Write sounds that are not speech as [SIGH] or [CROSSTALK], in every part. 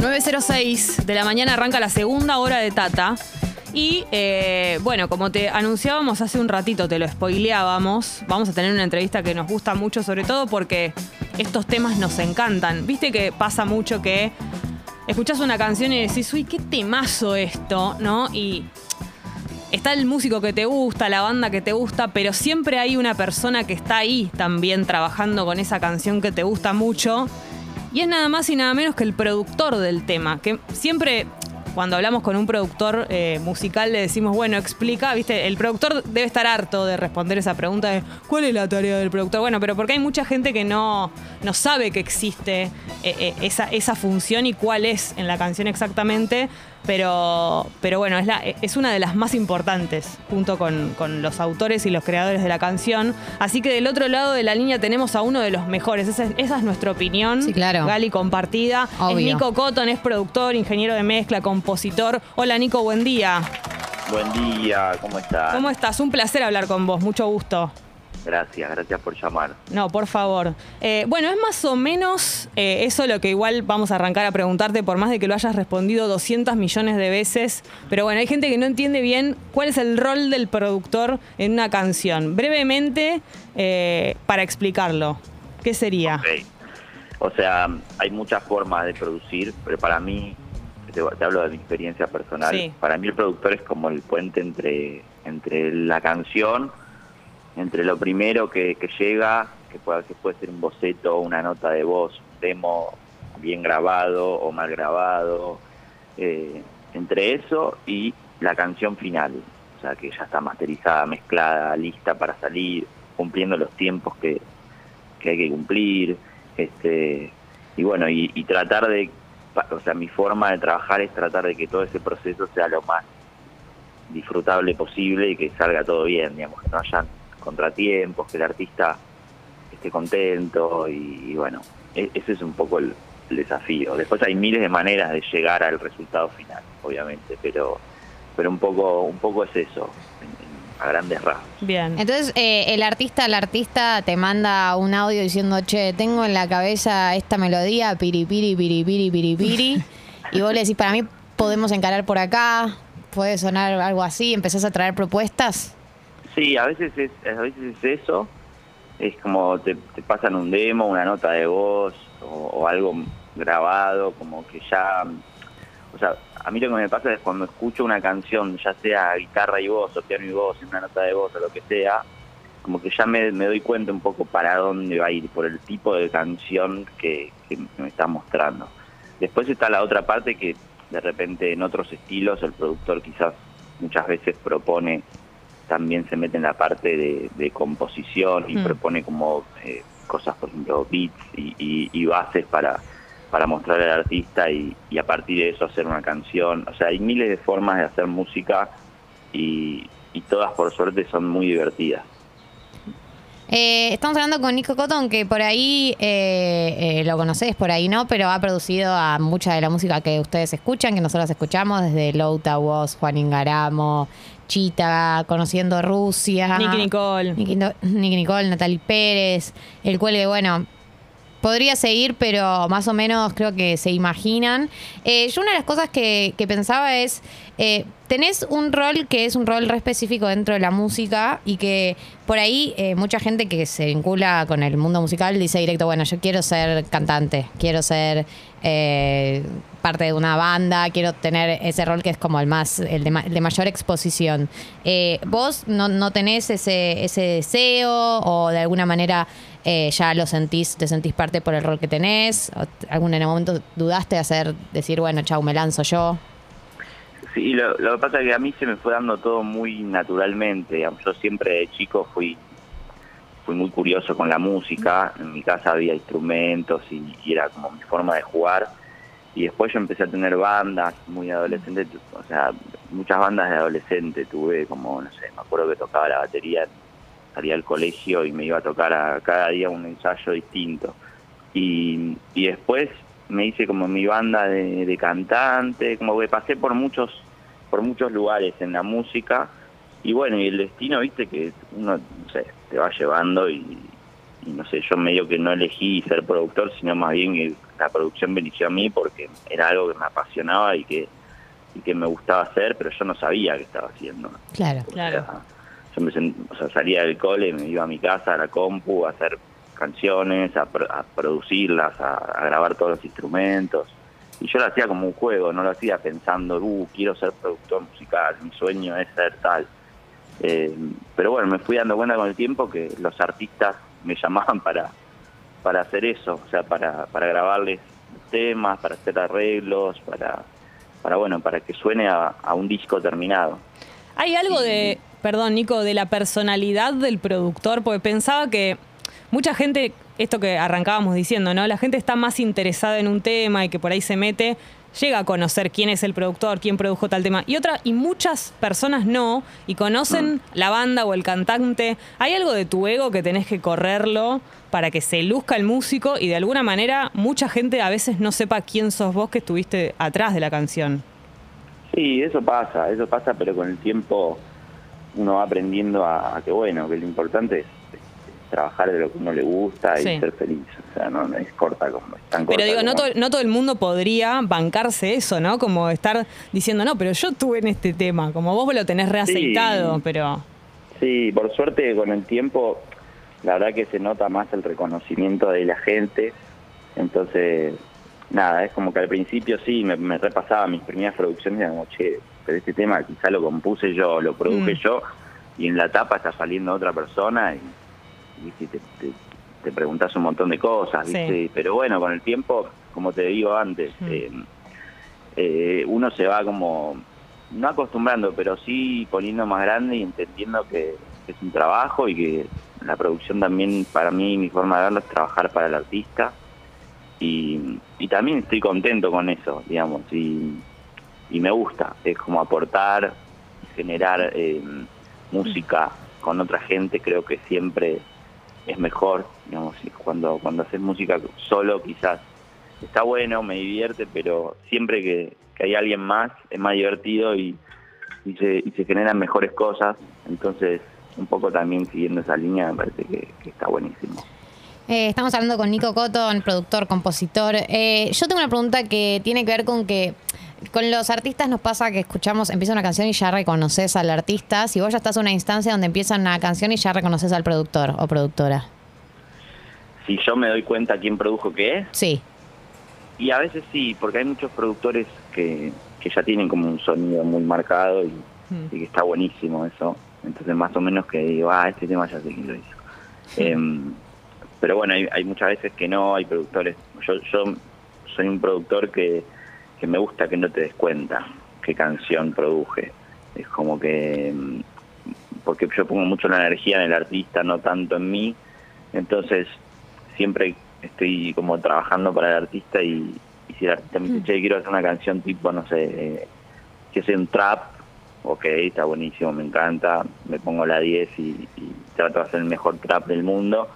9.06 de la mañana arranca la segunda hora de Tata. Y eh, bueno, como te anunciábamos hace un ratito, te lo spoileábamos, vamos a tener una entrevista que nos gusta mucho, sobre todo porque estos temas nos encantan. Viste que pasa mucho que escuchás una canción y decís, uy, qué temazo esto, ¿no? Y está el músico que te gusta, la banda que te gusta, pero siempre hay una persona que está ahí también trabajando con esa canción que te gusta mucho. Y es nada más y nada menos que el productor del tema, que siempre cuando hablamos con un productor eh, musical le decimos, bueno, explica, viste, el productor debe estar harto de responder esa pregunta de ¿cuál es la tarea del productor? Bueno, pero porque hay mucha gente que no, no sabe que existe eh, eh, esa, esa función y cuál es en la canción exactamente, pero, pero bueno, es, la, es una de las más importantes, junto con, con, los autores y los creadores de la canción. Así que del otro lado de la línea tenemos a uno de los mejores. Esa es, esa es nuestra opinión. Sí, claro. Gali compartida. Obvio. Es Nico Cotton, es productor, ingeniero de mezcla, compositor. Hola Nico, buen día. Buen día, ¿cómo estás? ¿Cómo estás? Un placer hablar con vos, mucho gusto. Gracias, gracias por llamar. No, por favor. Eh, bueno, es más o menos eh, eso lo que igual vamos a arrancar a preguntarte, por más de que lo hayas respondido 200 millones de veces. Pero bueno, hay gente que no entiende bien cuál es el rol del productor en una canción. Brevemente, eh, para explicarlo, ¿qué sería? Okay. O sea, hay muchas formas de producir, pero para mí, te, te hablo de mi experiencia personal, Sí. para mí el productor es como el puente entre, entre la canción, entre lo primero que, que llega, que puede, que puede ser un boceto, una nota de voz, un demo bien grabado o mal grabado, eh, entre eso y la canción final, o sea, que ya está masterizada, mezclada, lista para salir, cumpliendo los tiempos que, que hay que cumplir, este y bueno, y, y tratar de, o sea, mi forma de trabajar es tratar de que todo ese proceso sea lo más disfrutable posible y que salga todo bien, digamos, que no hayan contratiempos, que el artista esté contento y, y bueno, e- ese es un poco el, el desafío. Después hay miles de maneras de llegar al resultado final, obviamente, pero pero un poco un poco es eso, en- en- a grandes rasgos. Bien. Entonces, eh, el artista, el artista te manda un audio diciendo, che, tengo en la cabeza esta melodía, piri, piri, piri, piri, piri, piri. y vos le decís, para mí podemos encarar por acá, puede sonar algo así, empezás a traer propuestas. Sí, a veces es, a veces es eso, es como te, pasan un demo, una nota de voz o, o algo grabado, como que ya, o sea, a mí lo que me pasa es cuando escucho una canción, ya sea guitarra y voz o piano y voz, una nota de voz o lo que sea, como que ya me, me doy cuenta un poco para dónde va a ir, por el tipo de canción que, que me está mostrando. Después está la otra parte que de repente en otros estilos el productor quizás muchas veces propone también se mete en la parte de, de composición y Mm. propone como eh, cosas, por ejemplo, beats y, y- y bases para, para mostrar al artista y, y a partir de eso hacer una canción. O sea, hay miles de formas de hacer música y, y todas por suerte son muy divertidas. Eh, estamos hablando con Nico Cotton, que por ahí eh, eh, lo conocés, por ahí no, pero ha producido a mucha de la música que ustedes escuchan, que nosotros escuchamos, desde Louta Woz, Juan Ingaramo, Chita, Conociendo Rusia. Nicky Nicole. Nicky, Nicky Nicole, Natalie Pérez, el cual, que, bueno, podría seguir, pero más o menos creo que se imaginan. Eh, yo una de las cosas que, que pensaba es, eh, tenés un rol que es un rol re específico dentro de la música y que por ahí eh, mucha gente que se vincula con el mundo musical dice directo, bueno, yo quiero ser cantante, quiero ser eh, parte de una banda, quiero tener ese rol que es como el más, el de, mayor exposición. Eh, ¿Vos no, no tenés ese, ese deseo o de alguna manera eh, ya lo sentís, te sentís parte por el rol que tenés? ¿O ¿Algún en el momento dudaste de hacer, decir, bueno, chau, me lanzo yo? Sí, lo, lo que pasa es que a mí se me fue dando todo muy naturalmente. Yo siempre de chico fui fui muy curioso con la música. En mi casa había instrumentos y, y era como mi forma de jugar. Y después yo empecé a tener bandas muy adolescentes, o sea, muchas bandas de adolescente. Tuve como, no sé, me acuerdo que tocaba la batería, salía al colegio y me iba a tocar a cada día un ensayo distinto. Y, y después me hice como mi banda de, de cantante, como que pasé por muchos por muchos lugares en la música y bueno, y el destino, viste, que uno, no sé, te va llevando y, y no sé, yo medio que no elegí ser productor, sino más bien que la producción me eligió a mí porque era algo que me apasionaba y que, y que me gustaba hacer, pero yo no sabía qué estaba haciendo. Claro. Claro. yo me sent- o sea, salía del cole, me iba a mi casa, a la compu, a hacer canciones, a, pro- a producirlas, a, a grabar todos los instrumentos. Y yo lo hacía como un juego, no lo hacía pensando, uh, quiero ser productor musical, mi sueño es ser tal. Eh, pero bueno, me fui dando cuenta con el tiempo que los artistas me [LAUGHS] llamaban para, para hacer eso, o sea, para, para grabarles temas, para hacer arreglos, para, para bueno, para que suene a, a un disco terminado. Hay algo de, perdón Nico, de la personalidad del productor, porque pensaba que mucha gente, esto que arrancábamos diciendo, ¿no? La gente está más interesada en un tema y que por ahí se mete, llega a conocer quién es el productor, quién produjo tal tema. Y otra, y muchas personas no, y conocen la banda o el cantante. Hay algo de tu ego que tenés que correrlo para que se luzca el músico y de alguna manera mucha gente a veces no sepa quién sos vos que estuviste atrás de la canción. Sí, eso pasa, eso pasa, pero con el tiempo uno va aprendiendo a, a que bueno, que lo importante es trabajar de lo que uno le gusta y Sí. ser feliz. O sea, no, no es corta como es tan Pero corta digo, no todo, no todo el mundo podría bancarse eso, ¿no? Como estar diciendo, no, pero yo estuve en este tema, como vos lo tenés reaceitado, Sí. pero... Sí, por suerte con el tiempo, la verdad que se nota más el reconocimiento de la gente. Entonces, nada, es como que al principio sí, me, me repasaba mis primeras producciones y era como, che, pero este tema quizá lo compuse yo, lo produje Mm. yo, y en la tapa está saliendo otra persona y, si te, te, te preguntas un montón de cosas, Sí. ¿viste? Pero bueno, con el tiempo, como te digo antes, Mm. eh, eh, uno se va como, no acostumbrando, pero sí poniendo más grande y entendiendo que, que es un trabajo y que la producción también, para mí, mi forma de verlo es trabajar para el artista. Y, y también estoy contento con eso, digamos, y, y me gusta, es como aportar, generar eh, música con otra gente, creo que siempre es mejor, digamos, cuando, cuando haces música solo quizás está bueno, me divierte, pero siempre que, que hay alguien más es más divertido y, se, generan mejores cosas, entonces un poco también siguiendo esa línea me parece que, que está buenísimo. Eh, estamos hablando con Nico Cotton, productor, compositor. Eh, yo tengo una pregunta que tiene que ver con que con los artistas nos pasa que escuchamos, empieza una canción y ya reconoces al artista. Si vos ya estás en una instancia donde empieza una canción y ya reconoces al productor o productora. Si yo me doy cuenta quién produjo qué, Sí. y a veces sí, porque hay muchos productores que, que ya tienen como un sonido muy marcado y, Mm. y que está buenísimo eso. Entonces más o menos que digo, ah, este tema ya sé quién lo hizo. Em, pero bueno, hay, hay muchas veces que no, hay productores. Yo, yo soy un productor que, que me gusta que no te des cuenta qué canción produje. Es como que, em, porque yo pongo mucho la energía en el artista, no tanto en mí. Entonces siempre estoy como trabajando para el artista y, y si el artista me dice, che, quiero hacer una canción tipo, no sé, eh, que sea un trap, ok, está buenísimo, me encanta, me pongo la 10 y, y trato de hacer el mejor trap del mundo.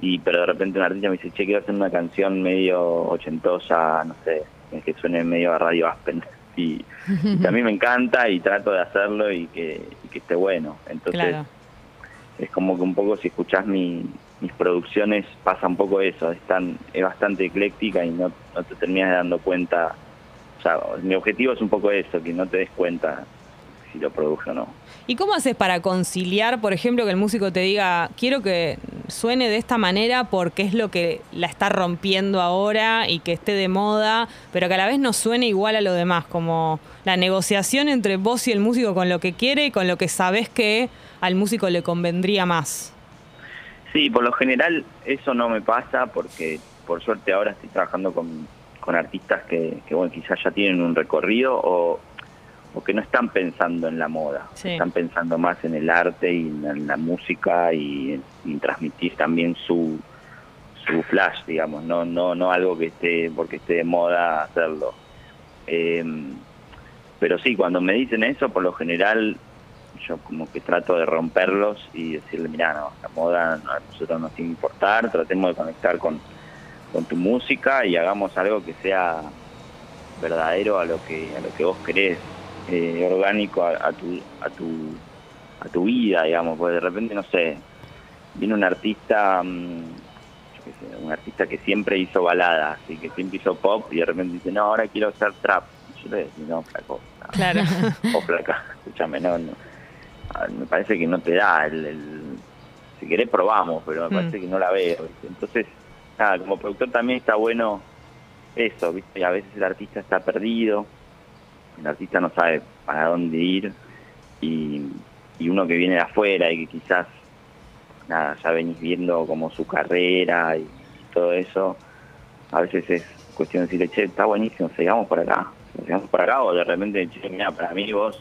Y pero de repente un artista me dice, che, quiero hacer una canción medio ochentosa, no sé, que suene medio a Radio Aspen. [LAUGHS] Y, y también me encanta y trato de hacerlo y que, y que esté bueno. Entonces Claro. es como que un poco si escuchás mi, mis producciones pasa un poco eso, están, es bastante ecléctica y no, no te terminas dando cuenta, o sea, mi objetivo es un poco eso, que no te des cuenta si lo produjo o no. ¿Y cómo haces para conciliar, por ejemplo, que el músico te diga, quiero que suene de esta manera porque es lo que la está rompiendo ahora y que esté de moda, pero que a la vez no suene igual a lo demás, como la negociación entre vos y el músico con lo que quiere y con lo que sabés que al músico le convendría más? Sí, por lo general eso no me pasa porque por suerte ahora estoy trabajando con, con artistas que, que, bueno, quizás ya tienen un recorrido o, o que no están pensando en la moda, Sí. están pensando más en el arte y en la música y en, transmitir también su, su flash, digamos, no no no algo que esté porque esté de moda hacerlo. Eh, pero sí, cuando me dicen eso, por lo general yo como que trato de romperlos y decirle, mira, no, la moda no, a nosotros nos tiene que importar, tratemos de conectar con, con tu música y hagamos algo que sea verdadero a lo que a lo que vos querés, eh, orgánico a, a tu a tu a tu vida, digamos, porque de repente no sé, viene un artista, mm, yo qué sé, un artista que siempre hizo baladas y que siempre hizo pop y de repente dice, no, ahora quiero hacer trap. Yo le decía, no, flaco, no. Claro. [LAUGHS] o flaca, escúchame, no, no. Me parece que no te da el, el- si querés probamos, pero me Mm. parece que no la veo. ¿viste? Entonces, nada, como productor también está bueno eso, ¿viste? A veces el artista está perdido, el artista no sabe para dónde ir y, y uno que viene de afuera y que quizás, nada, ya venís viendo como su carrera y todo eso, a veces es cuestión de decirle, che, está buenísimo, sigamos por acá, sigamos por acá, o de repente, che, mira, para mí vos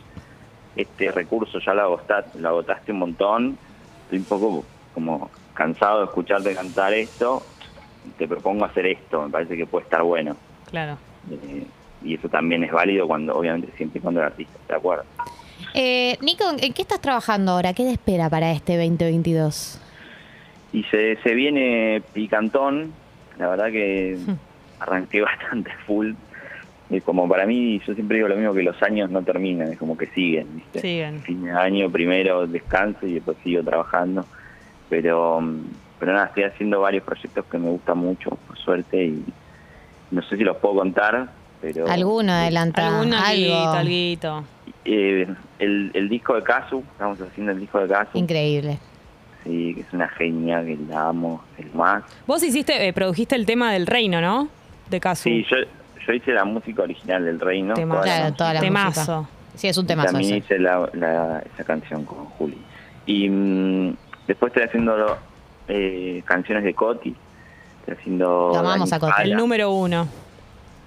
este recurso ya lo agotaste, lo agotaste un montón, estoy un poco como cansado de escucharte cantar esto, te propongo hacer esto, me parece que puede estar bueno. Claro. Eh, y eso también es válido cuando, obviamente, siempre y cuando el artista esté de acuerdo. Eh, Nico, ¿en qué estás trabajando ahora? ¿Qué te espera para este 2022? Y se, se viene picantón, la verdad que arranqué [LAUGHS] bastante full. Y como para mí, yo siempre digo lo mismo que los años no terminan, es como que siguen, ¿viste? Siguen. Fin de año, primero descanso y después sigo trabajando. Pero, mm, pero nada, estoy haciendo varios proyectos que me gustan mucho, por suerte, y no sé si los puedo contar, pero... ¿Alguno adelanta? Algún alguito, algo. alguito. Eh, el, el disco de Casu, estamos haciendo el disco de Casu. Increíble. Sí, que es una genia, que la amo, es más. Vos hiciste, eh, produjiste el tema del reino, ¿no? De Casu. Sí, yo, yo hice la música original del Reino. Temazo. toda la Claro, música. toda la Temazo. música. Sí, es un Y temazo También ese. hice la, la- esa canción con Juli. Y mm, después estoy haciendo eh, canciones de Coti. Estoy haciendo. Lo amamos Dani a Coti. El número uno.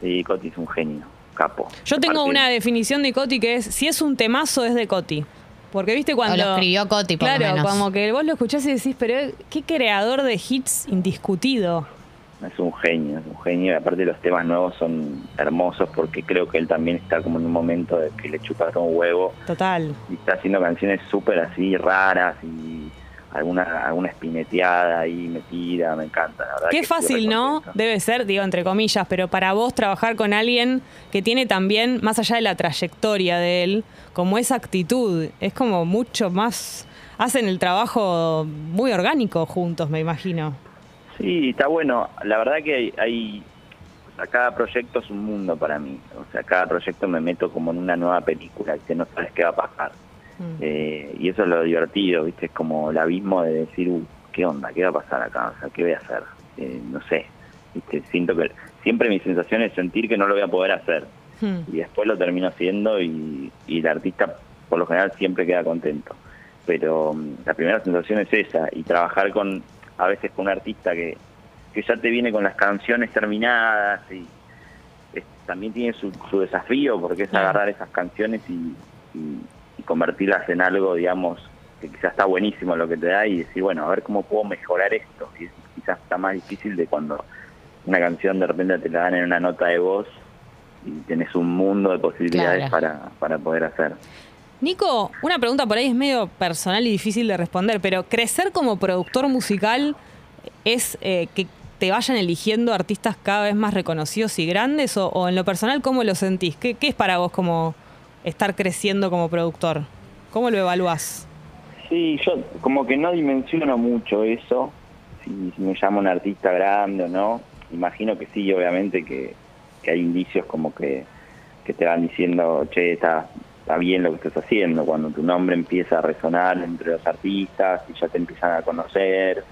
Sí, Coti es un genio, capo. Yo tengo Aparte, una definición de Coti que es, si es un temazo es de Coti. Porque viste cuando... O lo escribió Coti, por lo Claro, menos. como que vos lo escuchás y decís, pero qué creador de hits indiscutido. Es un genio, es un genio. Y aparte los temas nuevos son hermosos porque creo que él también está como en un momento de que le chupa todo un huevo Total. y está haciendo canciones súper así raras y alguna alguna espineteada ahí metida, me encanta, la verdad. Qué que fácil, ¿no? Debe ser, digo, entre comillas, pero para vos trabajar con alguien que tiene también, más allá de la trayectoria de él, como esa actitud, es como mucho más, hacen el trabajo muy orgánico juntos, me imagino. Sí, está bueno. La verdad que hay, hay o sea, cada proyecto es un mundo para mí. O sea, cada proyecto me meto como en una nueva película que no sabes qué va a pasar. Mm. Eh, y eso es lo divertido, ¿viste? Es como el abismo de decir, uh, ¿qué onda? ¿Qué va a pasar acá? O sea, ¿qué voy a hacer? Eh, no sé. ¿Viste? Siento que siempre mi sensación es sentir que no lo voy a poder hacer. Hmm. Y después lo termino haciendo y, y el artista, por lo general, siempre queda contento. Pero mm, la primera sensación es esa. Y trabajar con, a veces con un artista que, que ya te viene con las canciones terminadas y es- también tiene su, su desafío porque es agarrar esas canciones y, y- y convertirlas en algo, digamos, que quizás está buenísimo lo que te da y decir, bueno, a ver cómo puedo mejorar esto. Y quizás está más difícil de cuando una canción de repente te la dan en una nota de voz y tenés un mundo de posibilidades Claro. para, para poder hacer. Nico, una pregunta por ahí es medio personal y difícil de responder, pero ¿crecer como productor musical es eh, que te vayan eligiendo artistas cada vez más reconocidos y grandes? ¿O, o en lo personal cómo lo sentís? ¿Qué, qué es para vos como estar creciendo como productor? ¿Cómo lo evaluás? Sí, yo como que no dimensiono mucho eso, si, si me llama un artista grande o no. Imagino que sí, obviamente que, que hay indicios como que, que te van diciendo, che, está, está bien lo que estás haciendo, cuando tu nombre empieza a resonar entre los artistas y ya te empiezan a conocer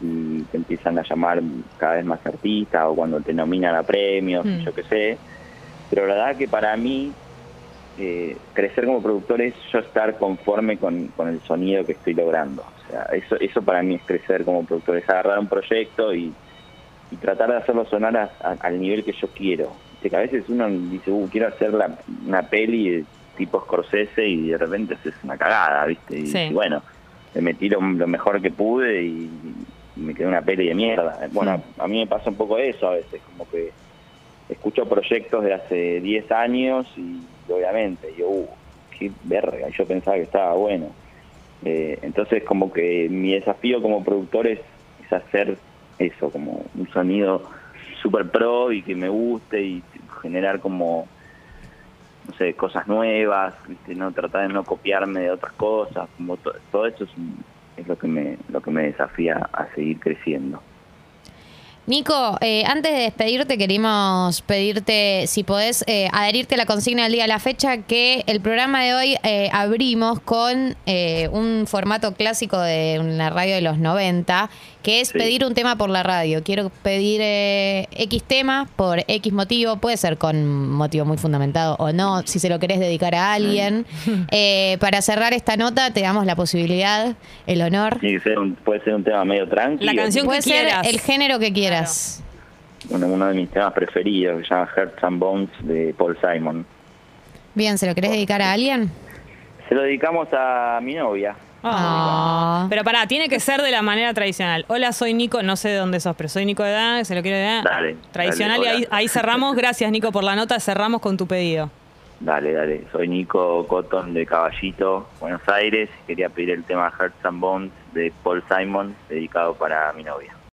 y te empiezan a llamar cada vez más artistas o cuando te nominan a premios, Mm. yo qué sé. Pero la verdad que para mí eh, crecer como productor es yo estar conforme con, con el sonido que estoy logrando. O sea, eso, eso para mí es crecer como productor, es agarrar un proyecto y, y tratar de hacerlo sonar a- a- al nivel que yo quiero. Que a veces uno dice, uh, quiero hacer la- una peli de tipo Scorsese y de repente es una cagada, ¿viste? Y, Sí. y bueno, le metí lo, lo mejor que pude y, y me quedó una peli de mierda. Bueno, a mí me pasa un poco eso a veces, como que escucho proyectos de hace 10 años y obviamente yo, uh, qué verga, yo pensaba que estaba bueno. Eh, entonces como que mi desafío como productor es, hacer eso, como un sonido super pro y que me guste y generar como, no sé, cosas nuevas, ¿viste? no tratar de no copiarme de otras cosas, como to- todo eso es, es lo que me lo que me desafía a seguir creciendo. Nico, eh, antes de despedirte, queríamos pedirte si podés eh, adherirte a la consigna del día a la fecha, que el programa de hoy eh, abrimos con eh, un formato clásico de la radio de los 90, que es Sí. pedir un tema por la radio. Quiero pedir eh, X tema por X motivo, puede ser con motivo muy fundamentado o no, si se lo querés dedicar a alguien. Eh, para cerrar esta nota, te damos la posibilidad, el honor. Un- puede ser un tema medio tranquilo. La canción Puede que ser quieras. el género que quieras. Uno, uno de mis temas preferidos, que se llama Hearts and Bones de Paul Simon. Bien, ¿se lo querés dedicar a alguien? Se lo dedicamos a mi novia. Ah. Pero pará, tiene que ser de la manera tradicional. Hola, soy Nico, no sé de dónde sos, pero soy Nico de edad, se lo quiero dar. Dale, Tradicional dale, y ahí, ahí cerramos. Gracias, Nico, por la nota. Cerramos con tu pedido. Dale, dale. Soy Nico Cotton de Caballito, Buenos Aires. Quería pedir el tema Hearts and Bones de Paul Simon, dedicado para mi novia.